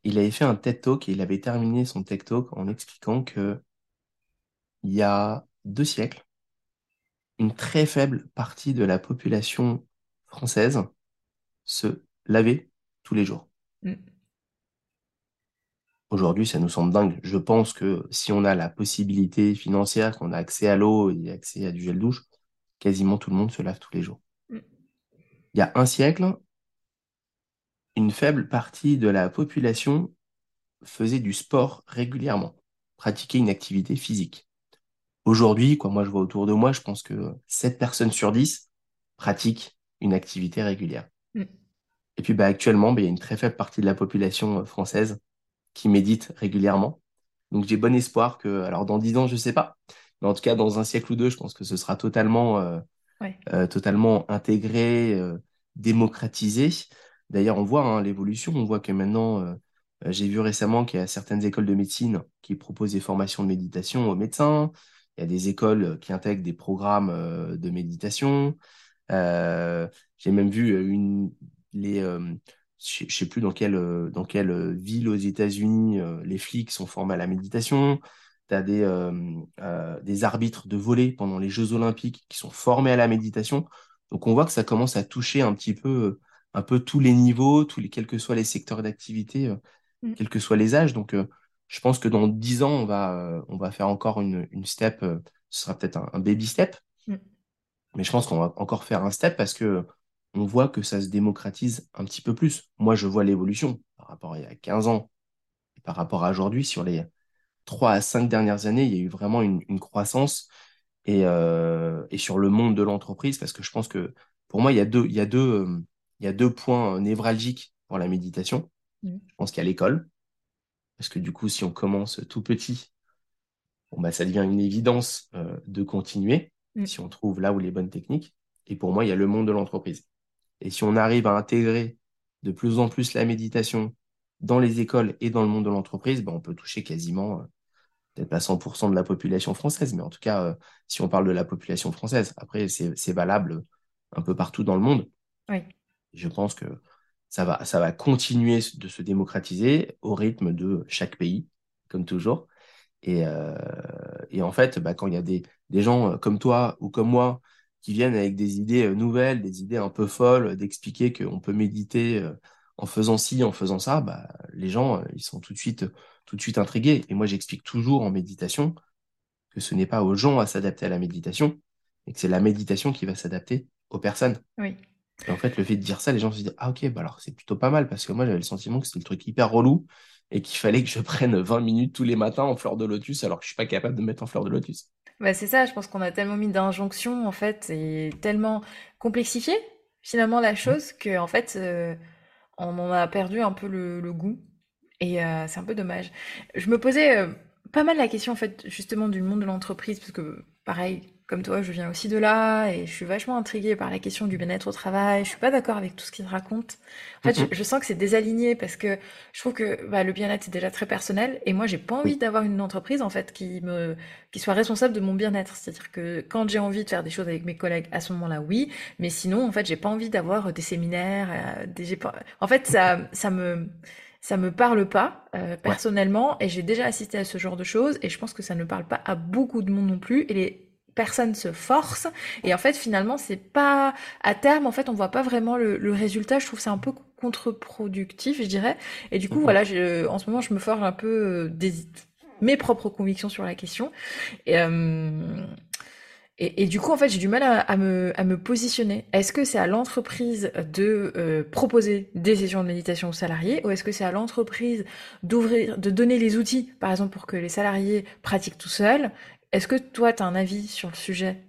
Il avait fait un TED Talk et il avait terminé son TED Talk en expliquant que il y a deux siècles, une très faible partie de la population française se lavait tous les jours. Mm. Aujourd'hui, ça nous semble dingue. Je pense que si on a la possibilité financière, qu'on a accès à l'eau et accès à du gel douche, quasiment tout le monde se lave tous les jours. Mm. Il y a un siècle, une faible partie de la population faisait du sport régulièrement, pratiquait une activité physique. Aujourd'hui, quoi, moi je vois autour de moi, je pense que 7 personnes sur 10 pratiquent une activité régulière. Mm. Et puis bah, actuellement, bah, il y a une très faible partie de la population euh, française qui médite régulièrement. Donc j'ai bon espoir que, alors dans 10 ans, je ne sais pas, mais en tout cas dans un siècle ou deux, je pense que ce sera totalement, euh, euh, totalement intégré, démocratisé. D'ailleurs, on voit hein, l'évolution, on voit que maintenant, j'ai vu récemment qu'il y a certaines écoles de médecine qui proposent des formations de méditation aux médecins. Il y a des écoles qui intègrent des programmes euh, de méditation. Euh, j'ai même vu euh, une, les, je ne sais plus dans quelle, dans quelle ville aux États-Unis les flics sont formés à la méditation. Tu as des, des arbitres de volley pendant les Jeux Olympiques qui sont formés à la méditation. Donc on voit que ça commence à toucher un petit peu, un peu tous les niveaux, tous les, quels que soient les secteurs d'activité, mmh. quels que soient les âges. Donc je pense que dans dix ans, on va, euh, on va faire encore une, une step. Euh, ce sera peut-être un, baby step. Mm. Mais je pense qu'on va encore faire un step parce que on voit que ça se démocratise un petit peu plus. Moi, je vois l'évolution par rapport à il y a 15 ans et par rapport à aujourd'hui. Sur les trois à cinq dernières années, il y a eu vraiment une, une croissance et, euh, et, sur le monde de l'entreprise parce que je pense que pour moi, il y a deux, il y a deux, il y a deux points névralgiques pour la méditation. Mm. Je pense qu'il y a l'école parce que du coup, si on commence tout petit, bon, bah, ça devient une évidence euh, de continuer mm. si on trouve là où les bonnes techniques. Et pour moi, il y a le monde de l'entreprise. Et si on arrive à intégrer de plus en plus la méditation dans les écoles et dans le monde de l'entreprise, bah, on peut toucher quasiment, euh, peut-être pas 100% de la population française, mais en tout cas, euh, si on parle de la population française, après, c'est valable un peu partout dans le monde. Oui. Je pense que ça va, ça va continuer de se démocratiser au rythme de chaque pays, comme toujours. Et, euh, en fait, bah, quand il y a des, gens euh, comme toi ou comme moi qui viennent avec des idées euh, nouvelles, des idées un peu folles, d'expliquer qu'on peut méditer en faisant ci, en faisant ça, bah, les gens, ils sont tout de suite, tout de suite intrigués. Et moi, j'explique toujours en méditation que ce n'est pas aux gens à s'adapter à la méditation, et que c'est la méditation qui va s'adapter aux personnes. Oui. Et en fait, le fait de dire ça, les gens se disent Ah, ok, bah alors c'est plutôt pas mal parce que moi j'avais le sentiment que c'était le truc hyper relou et qu'il fallait que je prenne 20 minutes tous les matins en fleur de lotus alors que je suis pas capable de mettre en fleur de lotus. Bah, c'est ça, je pense qu'on a tellement mis d'injonctions en fait et tellement complexifié finalement la chose que en fait euh, on en a perdu un peu le, goût et euh, c'est un peu dommage. Je me posais euh, pas mal la question en fait justement du monde de l'entreprise parce que pareil comme toi, je viens aussi de là et je suis vachement intriguée par la question du bien-être au travail. Je suis pas d'accord avec tout ce qu'il raconte. En fait, je, sens que c'est désaligné parce que je trouve que bah, le bien-être c'est déjà très personnel et moi j'ai pas envie d'avoir une entreprise en fait qui me qui soit responsable de mon bien-être. C'est-à-dire que quand j'ai envie de faire des choses avec mes collègues, à ce moment-là, oui, mais sinon en fait j'ai pas envie d'avoir des séminaires. Euh, des... En fait, ça ça me ça me parle pas euh, personnellement et j'ai déjà assisté à ce genre de choses et je pense que ça ne parle pas à beaucoup de monde non plus et les personne se force. Et en fait finalement c'est pas à terme en fait on voit pas vraiment le, résultat. Je trouve c'est un peu contre-productif je dirais. Et du coup voilà je, en ce moment je me forge un peu euh, des, mes propres convictions sur la question. Et, euh, et, du coup, en fait, j'ai du mal à, me, à, me, positionner. Est-ce que c'est à l'entreprise de euh, proposer des sessions de méditation aux salariés ou est-ce que c'est à l'entreprise d'ouvrir, de donner les outils, par exemple, pour que les salariés pratiquent tout seuls est-ce que toi, tu as un avis sur le sujet?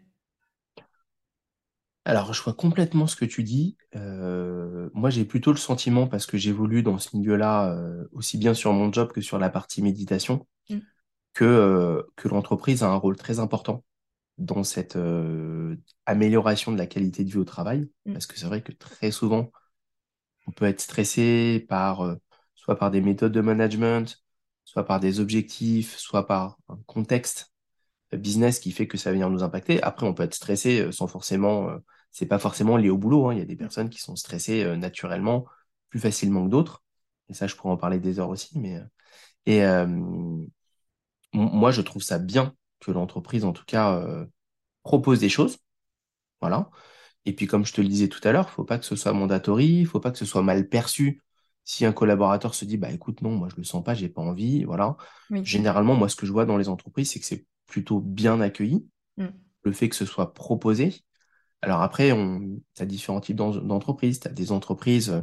Alors, je vois complètement ce que tu dis. Euh, moi, j'ai plutôt le sentiment, parce que j'évolue dans ce milieu-là, euh, aussi bien sur mon job que sur la partie méditation, mm. que, euh, que l'entreprise a un rôle très important dans cette amélioration de la qualité de vie au travail. Mm. Parce que c'est vrai que très souvent, on peut être stressé par soit par des méthodes de management, soit par des objectifs, soit par un contexte business qui fait que ça va venir nous impacter. Après, on peut être stressé euh, sans forcément, euh, c'est pas forcément lié au boulot. Hein. Il y a des personnes qui sont stressées euh, naturellement plus facilement que d'autres. Et ça, je pourrais en parler des heures aussi. Mais, et moi, je trouve ça bien que l'entreprise, en tout cas, propose des choses. Voilà. Et puis, comme je te le disais tout à l'heure, faut pas que ce soit mandatory, faut pas que ce soit mal perçu. Si un collaborateur se dit, bah écoute, non, moi je le sens pas, j'ai pas envie, voilà. Généralement, moi, ce que je vois dans les entreprises, c'est que c'est plutôt bien accueilli. Mm. Le fait que ce soit proposé. Alors après, on, tu as différents types d'entreprises. Tu as des entreprises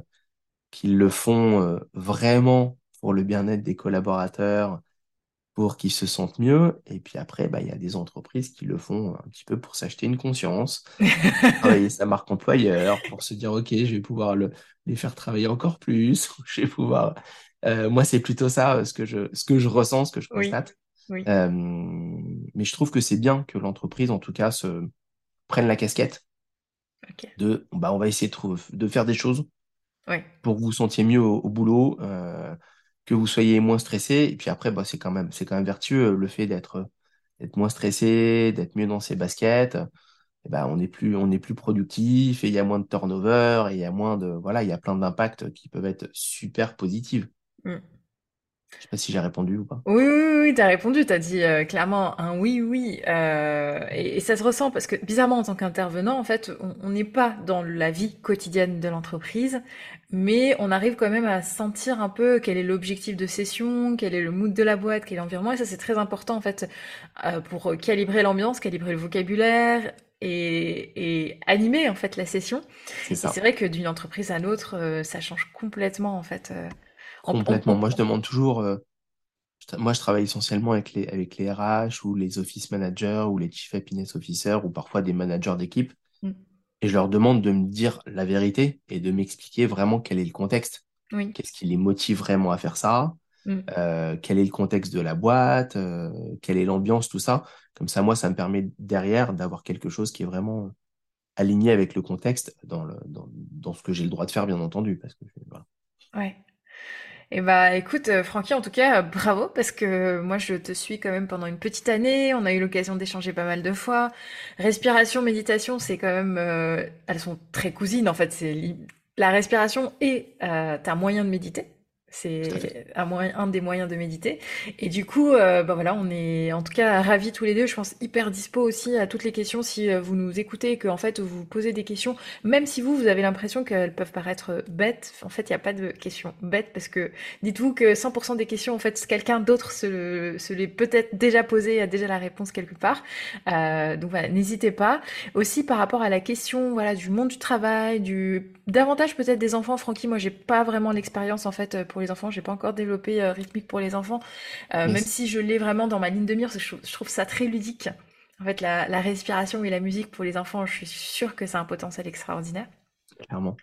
qui le font euh, vraiment pour le bien-être des collaborateurs, pour qu'ils se sentent mieux. Et puis après, bah, il y a des entreprises qui le font un petit peu pour s'acheter une conscience, (laughs) travailler sa marque employeur, pour se dire, OK, je vais pouvoir le, les faire travailler encore plus. (laughs) je vais pouvoir... Euh, moi, c'est plutôt ça ce que, je, ce que je ressens, ce que je constate. Euh, mais je trouve que c'est bien que l'entreprise, en tout cas, se prenne la casquette de bah, on va essayer de, de faire des choses pour que vous vous sentiez mieux au, boulot. Euh, que vous soyez moins stressé. Et puis après, bah, c'est quand même, c'est quand même vertueux le fait d'être, moins stressé, d'être mieux dans ses baskets. Et ben, on est plus, on est plus productif et il y a moins de turnover et il y a moins de, voilà, il y a plein d'impacts qui peuvent être super positifs. Mm. Je sais pas si j'ai répondu ou pas. Oui, oui, oui, tu as répondu. Tu as dit euh, clairement un oui, oui. Euh, et, ça se ressent parce que bizarrement, en tant qu'intervenant, en fait, on n'est pas dans la vie quotidienne de l'entreprise, mais on arrive quand même à sentir un peu quel est l'objectif de session, quel est le mood de la boîte, quel est l'environnement. Et ça, c'est très important, en fait, euh, pour calibrer l'ambiance, calibrer le vocabulaire, et, et, animer en fait la session. C'est vrai que d'une entreprise à l'autre, ça change complètement en fait. Complètement. Moi, je demande toujours. Euh, moi, je travaille essentiellement avec les, avec les RH ou les office managers ou les chief happiness officers ou parfois des managers d'équipe. Mm. Et je leur demande de me dire la vérité et de m'expliquer vraiment quel est le contexte. Qu'est-ce qui les motive vraiment à faire ça? Mm. euh, Quel est le contexte de la boîte? Euh, Quelle est l'ambiance? Tout ça. Comme ça, moi, ça me permet derrière d'avoir quelque chose qui est vraiment aligné avec le contexte dans, le, dans, dans ce que j'ai le droit de faire, bien entendu. Parce que, voilà. Ouais. Eh bah écoute, euh, Francky, en tout cas, euh, bravo, parce que moi je te suis quand même pendant une petite année, on a eu l'occasion d'échanger pas mal de fois. Respiration, méditation, c'est quand même... Euh, elles sont très cousines, en fait, c'est la respiration et euh, t'as moyen de méditer. C'est un, un, des moyens de méditer. Et du coup, euh, bah voilà, on est en tout cas ravis tous les deux. Je pense hyper dispo aussi à toutes les questions si euh, vous nous écoutez et que en fait vous posez des questions, même si vous vous avez l'impression qu'elles peuvent paraître bêtes. En fait, il n'y a pas de questions bêtes parce que dites-vous que 100% des questions, en fait, quelqu'un d'autre se, se les peut-être déjà posé, a déjà la réponse quelque part. Euh, donc voilà, n'hésitez pas. Aussi par rapport à la question, voilà, du monde du travail, du davantage peut-être des enfants. Francky, moi, j'ai pas vraiment l'expérience en fait pour les enfants. J'ai pas encore développé euh, rythmique pour les enfants, euh, même si je l'ai vraiment dans ma ligne de mire. Je, je trouve ça très ludique. En fait, la, la, respiration et la musique pour les enfants, je suis sûre que c'est un potentiel extraordinaire. Clairement.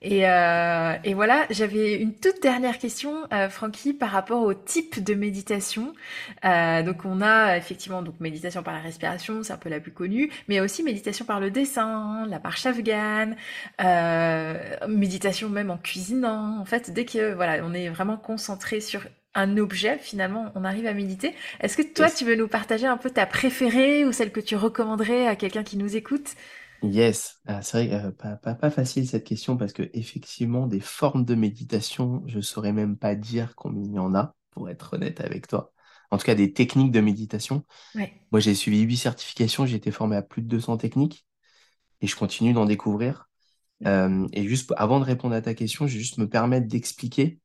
Et, euh, et voilà, j'avais une toute dernière question, euh, Francky, par rapport au type de méditation. Euh, donc on a effectivement donc méditation par la respiration, c'est un peu la plus connue, mais aussi méditation par le dessin, la marche afghane, euh, méditation même en cuisinant. En fait, dès que voilà, on est vraiment concentré sur un objet, finalement, on arrive à méditer. Est-ce que toi, tu veux nous partager un peu ta préférée ou celle que tu recommanderais à quelqu'un qui nous écoute? Yes, ah, c'est vrai, euh, pas, pas, pas facile cette question parce que effectivement, des formes de méditation, je saurais même pas dire combien il y en a, pour être honnête avec toi. En tout cas, des techniques de méditation. Moi, j'ai suivi huit certifications, j'ai été formé à plus de 200 techniques et je continue d'en découvrir. Euh, et juste avant de répondre à ta question, je vais juste me permettre d'expliquer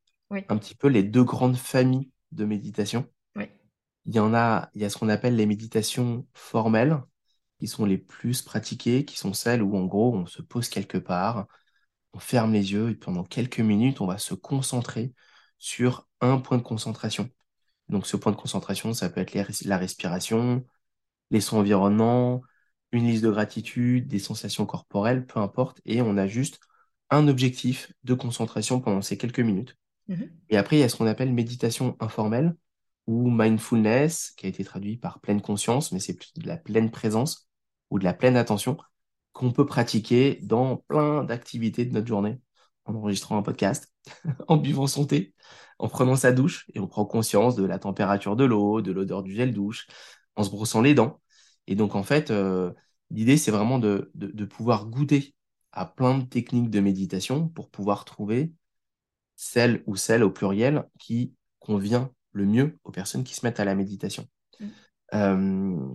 un petit peu les deux grandes familles de méditation. Il y en a, il y a ce qu'on appelle les méditations formelles, qui sont les plus pratiquées, qui sont celles où en gros on se pose quelque part, on ferme les yeux et pendant quelques minutes on va se concentrer sur un point de concentration. Donc ce point de concentration, ça peut être la respiration, les sons environnants, une liste de gratitude, des sensations corporelles, peu importe, et on a juste un objectif de concentration pendant ces quelques minutes. Mm-hmm. Et après, il y a ce qu'on appelle méditation informelle ou mindfulness, qui a été traduit par pleine conscience, mais c'est plus de la pleine présence ou de la pleine attention qu'on peut pratiquer dans plein d'activités de notre journée, en enregistrant un podcast, (laughs) en buvant son thé, en prenant sa douche et on prend conscience de la température de l'eau, de l'odeur du gel douche, en se brossant les dents. Et donc, en fait, euh, l'idée, c'est vraiment de, de, pouvoir goûter à plein de techniques de méditation pour pouvoir trouver celle ou celle au pluriel qui convient le mieux aux personnes qui se mettent à la méditation. Mm. Euh,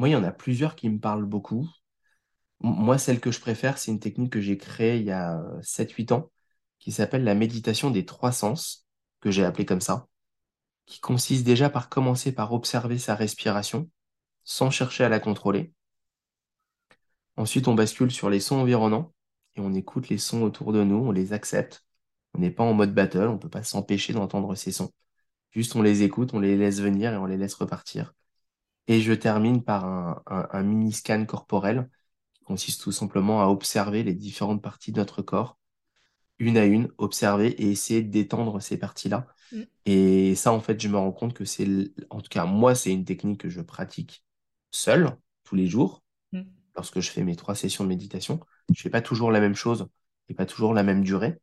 moi, il y en a plusieurs qui me parlent beaucoup. Moi, celle que je préfère, c'est une technique que j'ai créée il y a sept huit ans, qui s'appelle la méditation des trois sens, que j'ai appelée comme ça, qui consiste déjà par commencer par observer sa respiration sans chercher à la contrôler. Ensuite, on bascule sur les sons environnants et on écoute les sons autour de nous, on les accepte. On n'est pas en mode battle, on ne peut pas s'empêcher d'entendre ces sons. Juste, on les écoute, on les laisse venir et on les laisse repartir. Et je termine par un, un- un mini scan corporel qui consiste tout simplement à observer les différentes parties de notre corps, une à une, observer et essayer de détendre ces parties-là. Mm. Et ça, en fait, je me rends compte que c'est, en tout cas, moi, c'est une technique que je pratique seul, tous les jours, Mm. lorsque je fais mes trois sessions de méditation. Je fais pas toujours la même chose et pas toujours la même durée.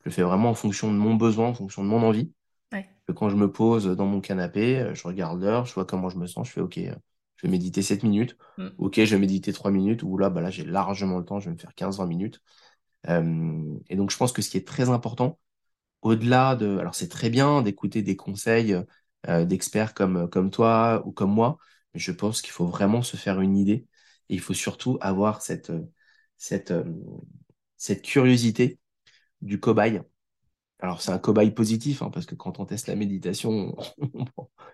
Je le fais vraiment en fonction de mon besoin, en fonction de mon envie. Que quand je me pose dans mon canapé, euh, je regarde l'heure, je vois comment je me sens, je fais OK, euh, je vais méditer 7 minutes. Mm. OK, je vais méditer 3 minutes, ou là, bah là, j'ai largement le temps, je vais me faire 15-20 minutes. Euh, et donc, je pense que ce qui est très important, au-delà de... Alors, c'est très bien d'écouter des conseils euh, d'experts comme, comme toi ou comme moi, mais je pense qu'il faut vraiment se faire une idée. Et il faut surtout avoir cette, cette, cette curiosité du cobaye. Alors, c'est un cobaye positif, hein, parce que quand on teste la méditation,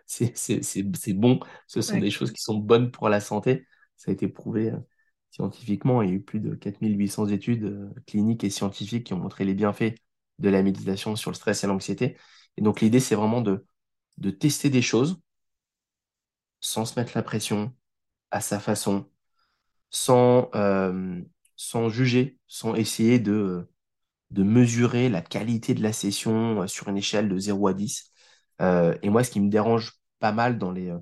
c'est c'est- c'est- c'est bon. Ce sont Ouais. des choses qui sont bonnes pour la santé. Ça a été prouvé euh, scientifiquement. Il y a eu plus de 4800 études euh, cliniques et scientifiques qui ont montré les bienfaits de la méditation sur le stress et l'anxiété. Et donc, l'idée, c'est vraiment de, de tester des choses sans se mettre la pression, à sa façon, sans, euh, sans juger, sans essayer de de mesurer la qualité de la session euh, sur une échelle de 0 à 10. Euh, et moi, ce qui me dérange pas mal dans les, euh,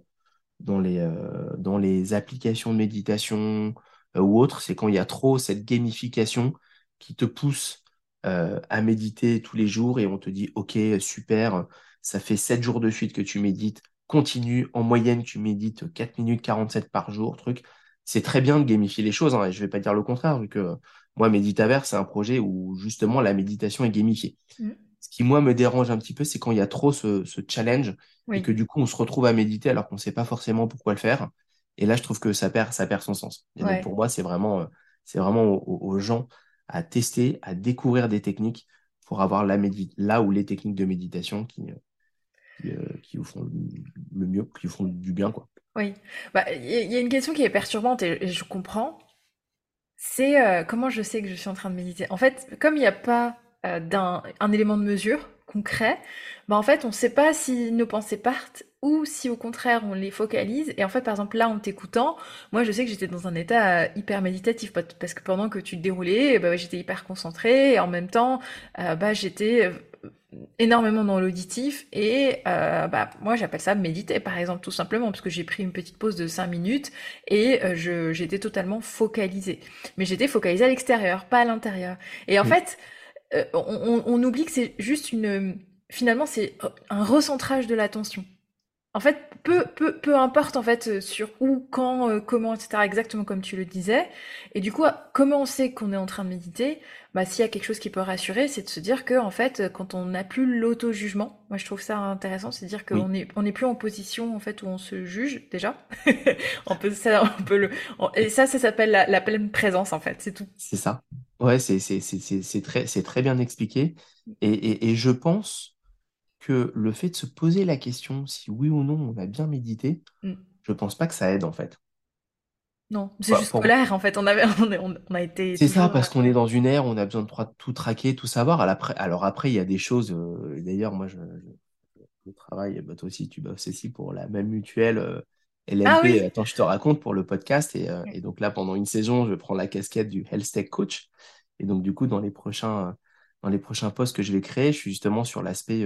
dans les, dans les applications de méditation ou autres, c'est quand il y a trop cette gamification qui te pousse à méditer tous les jours et on te dit, OK, super, ça fait 7 jours de suite que tu médites, continue, en moyenne, tu médites 4 minutes 47 par jour, truc. C'est très bien de gamifier les choses, hein, et je vais pas dire le contraire, vu que moi, Meditaverse, c'est un projet où justement la méditation est gamifiée. Mm. Ce qui, moi, me dérange un petit peu, c'est quand il y a trop ce, ce challenge et que du coup, on se retrouve à méditer alors qu'on ne sait pas forcément pourquoi le faire. Et là, je trouve que ça perd, ça perd son sens. Et Ouais. donc, pour moi, c'est vraiment, euh, c'est vraiment aux, aux gens à tester, à découvrir des techniques pour avoir la là où les techniques de méditation qui, euh, qui, euh, qui vous font le, mieux, qui vous font du bien, quoi. Oui. Bah, il y, a- il y a une question qui est perturbante et je comprends. C'est euh, comment je sais que je suis en train de méditer? En fait, comme il n'y a pas euh, d'un un élément de mesure concret, bah en fait, on ne sait pas si nos pensées partent ou si au contraire on les focalise. Et en fait, par exemple, là, en t'écoutant, moi, je sais que j'étais dans un état euh, hyper méditatif parce que pendant que tu te déroulais, bah, j'étais hyper concentrée et en même temps, euh, bah, j'étais euh, énormément dans l'auditif et euh, bah, moi j'appelle ça méditer par exemple tout simplement parce que j'ai pris une petite pause de 5 minutes et euh, je j'étais totalement focalisée mais j'étais focalisée à l'extérieur pas à l'intérieur et en Mm. fait on, on- on oublie que c'est juste une finalement c'est un recentrage de l'attention en fait, peu, peu, peu importe en fait euh, sur où, quand, euh, comment, etc. Exactement comme tu le disais. Et du coup, comment on sait qu'on est en train de méditer? Bah, s'il y a quelque chose qui peut rassurer, c'est de se dire que en fait, quand on n'a plus l'auto-jugement, moi je trouve ça intéressant, c'est de dire Oui. qu'on est, on n'est plus en position en fait où on se juge déjà. (laughs) on peut ça, on peut le, on- et ça, ça s'appelle la, la pleine présence en fait. C'est tout. C'est ça. Ouais, c'est c'est- c'est- c'est- c'est très, c'est très bien expliqué. Et, et, et je pense que le fait de se poser la question si oui ou non on a bien médité, Mm. je pense pas que ça aide en fait. Non, c'est Bah, juste pour- scolaire en fait. On avait, (laughs) on, est- on- on a été. C'est ça, parce euh, qu'on est dans une ère où on a besoin de tout traquer, tout savoir. Alors après, il y a des choses. euh, d'ailleurs, moi, je, je- je travaille, bah, toi aussi, tu bosses aussi pour la même mutuelle euh, LMP. Ah oui. Attends, je te raconte pour le podcast. Et, euh, et donc là, pendant une saison, je prends la casquette du Health Tech Coach. Et donc, du coup, dans les prochains, dans les prochains postes que je vais créer, je suis justement sur l'aspect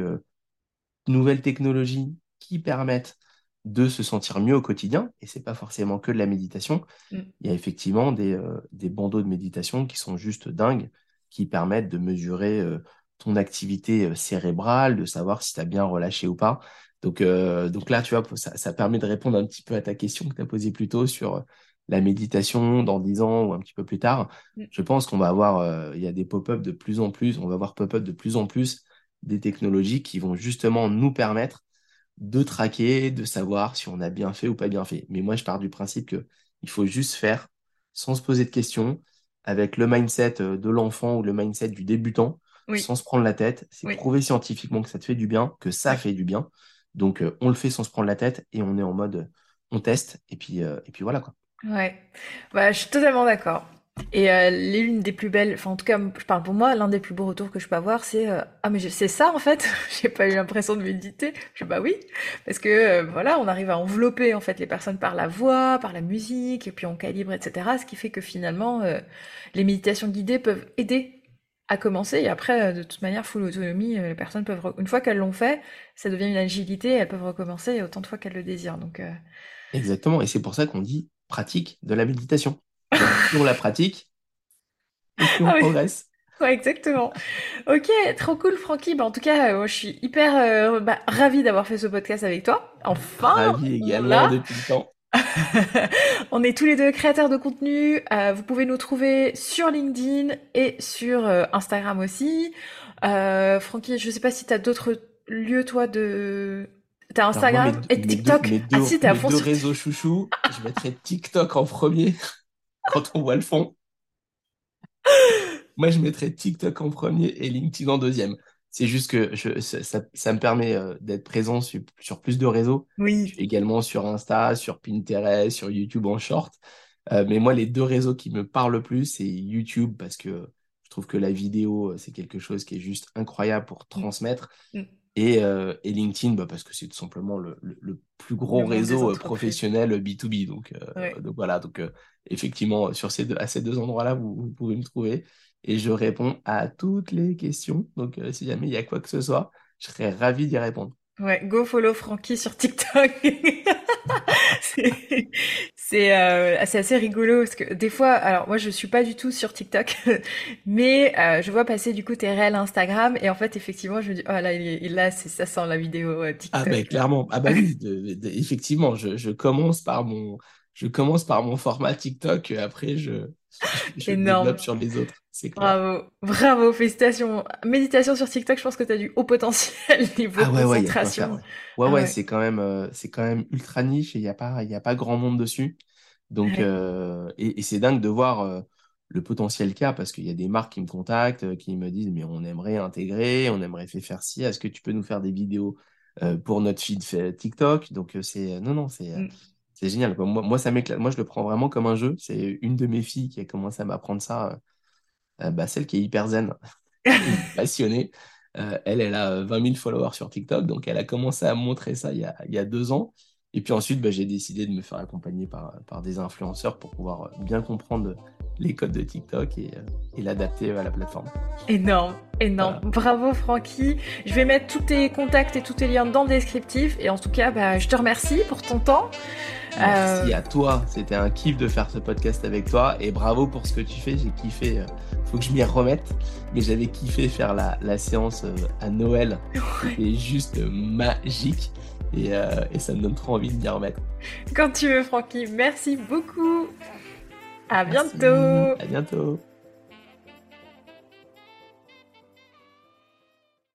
nouvelles technologies qui permettent de se sentir mieux au quotidien. Et c'est pas forcément que de la méditation. Mm. Il y a effectivement des, euh, des bandeaux de méditation qui sont juste dingues, qui permettent de mesurer euh, ton activité euh, cérébrale, de savoir si tu as bien relâché ou pas. Donc, euh, donc là, tu vois, ça, ça permet de répondre un petit peu à ta question que tu as posée plus tôt sur la méditation dans 10 ans ou un petit peu plus tard. Mm. Je pense qu'on va avoir, il y a des pop-up de plus en plus, on va avoir pop-up de plus en plus des technologies qui vont justement nous permettre de traquer, de savoir si on a bien fait ou pas bien fait. Mais moi, je pars du principe que il faut juste faire sans se poser de questions, avec le mindset euh, de l'enfant ou le mindset du débutant, sans se prendre la tête. C'est prouvé scientifiquement que ça te fait du bien, que ça fait du bien. Donc, euh, on le fait sans se prendre la tête et on est en mode, on teste et puis, euh, et puis voilà quoi. Ouais, bah, je suis totalement d'accord. Et euh, l'une des plus belles, enfin en tout cas, je parle pour moi, l'un des plus beaux retours que je peux avoir, c'est euh, ah mais c'est ça en fait. (laughs) J'ai pas eu l'impression de méditer. Je dis bah oui, parce que euh, voilà, on arrive à envelopper en fait les personnes par la voix, par la musique, et puis on calibre, etc. Ce qui fait que finalement, les méditations guidées peuvent aider à commencer. Et après, de toute manière, full autonomie, les personnes peuvent une fois qu'elles l'ont fait, ça devient une agilité, elles peuvent recommencer autant de fois qu'elles le désirent. Donc exactement, et c'est pour ça qu'on dit pratique de la méditation (laughs) on la pratique, et on ah progresse. Ouais, exactement. Ok, trop cool, Francky. Bah, en tout cas, euh, je suis hyper euh, bah, ravie d'avoir fait ce podcast avec toi. Enfin, ravie également depuis le temps. (laughs) on est tous les deux créateurs de contenu. Euh, vous pouvez nous trouver sur LinkedIn et sur Instagram aussi. Francky, je sais pas si tu as d'autres lieux, toi, de... T'as Instagram et TikTok? ah si, t'es à fond deux réseaux chouchous. je mettrai TikTok en premier. (laughs) quand on voit le fond. Moi, je mettrais TikTok en premier et LinkedIn en deuxième. C'est juste que je, ça, me permet euh, d'être présent sur, plus de réseaux. Oui. Également sur Insta, sur Pinterest, sur YouTube en short. Euh, mais moi, les deux réseaux qui me parlent le plus, c'est YouTube parce que je trouve que la vidéo, euh, c'est quelque chose qui est juste incroyable pour transmettre. Mm. Et, et, LinkedIn, bah, parce que c'est tout simplement le, le, plus gros réseau professionnel B2B. Donc, donc voilà, donc effectivement, sur ces deux, à ces deux endroits-là, vous, pouvez me trouver. Et je réponds à toutes les questions. Donc, euh, si jamais il y a quoi que ce soit, je serais ravi d'y répondre. Ouais, go follow Francky sur TikTok. (laughs) c'est euh, assez rigolo parce que des fois, alors moi je suis pas du tout sur TikTok, (laughs) mais euh, je vois passer du coup tes réels Instagram et en fait effectivement je me dis oh là il, là c'est ça sent la vidéo euh, TikTok. Ah ben clairement, ah bah oui, effectivement je, je commence par mon je commence par mon format TikTok, et après je, je, développe sur les autres. C'est Bravo, bravo, félicitations. Méditation sur TikTok, je pense que tu as du haut potentiel (laughs) niveau ah ouais, concentration. Ouais, ouais, ouais, c'est quand même, euh, c'est quand même ultra niche et il n'y a pas, il a pas grand monde dessus. Donc, euh, et, c'est dingue de voir euh, le potentiel qu'il y a parce qu'il y a des marques qui me contactent, qui me disent mais on aimerait intégrer, on aimerait faire ci. Est-ce que tu peux nous faire des vidéos pour notre feed TikTok? Donc c'est, non, non, c'est. Mm c'est génial. Moi, moi, ça m'éclate. Moi, je le prends vraiment comme un jeu. C'est une de mes filles qui a commencé à m'apprendre ça. Euh, bah, celle qui est hyper zen, (laughs) passionnée. Euh, elle, elle a 20 000 followers sur TikTok. Donc, elle a commencé à montrer ça il y a, il y a deux ans. Et puis ensuite, bah, j'ai décidé de me faire accompagner par, par des influenceurs pour pouvoir bien comprendre les codes de TikTok et, et l'adapter à la plateforme. Énorme, énorme. Bravo Francky. Je vais mettre tous tes contacts et tous tes liens dans le descriptif. Et en tout cas, bah, je te remercie pour ton temps. Merci euh, à toi. C'était un kiff de faire ce podcast avec toi. Et bravo pour ce que tu fais. J'ai kiffé. Euh, faut que je m'y remette. Mais j'avais kiffé faire la, la séance euh, à Noël. (laughs) C'était juste magique. Et, et, ça me donne trop envie de m'y remettre. Quand tu veux, Francky. Merci beaucoup. À bientôt. À bientôt.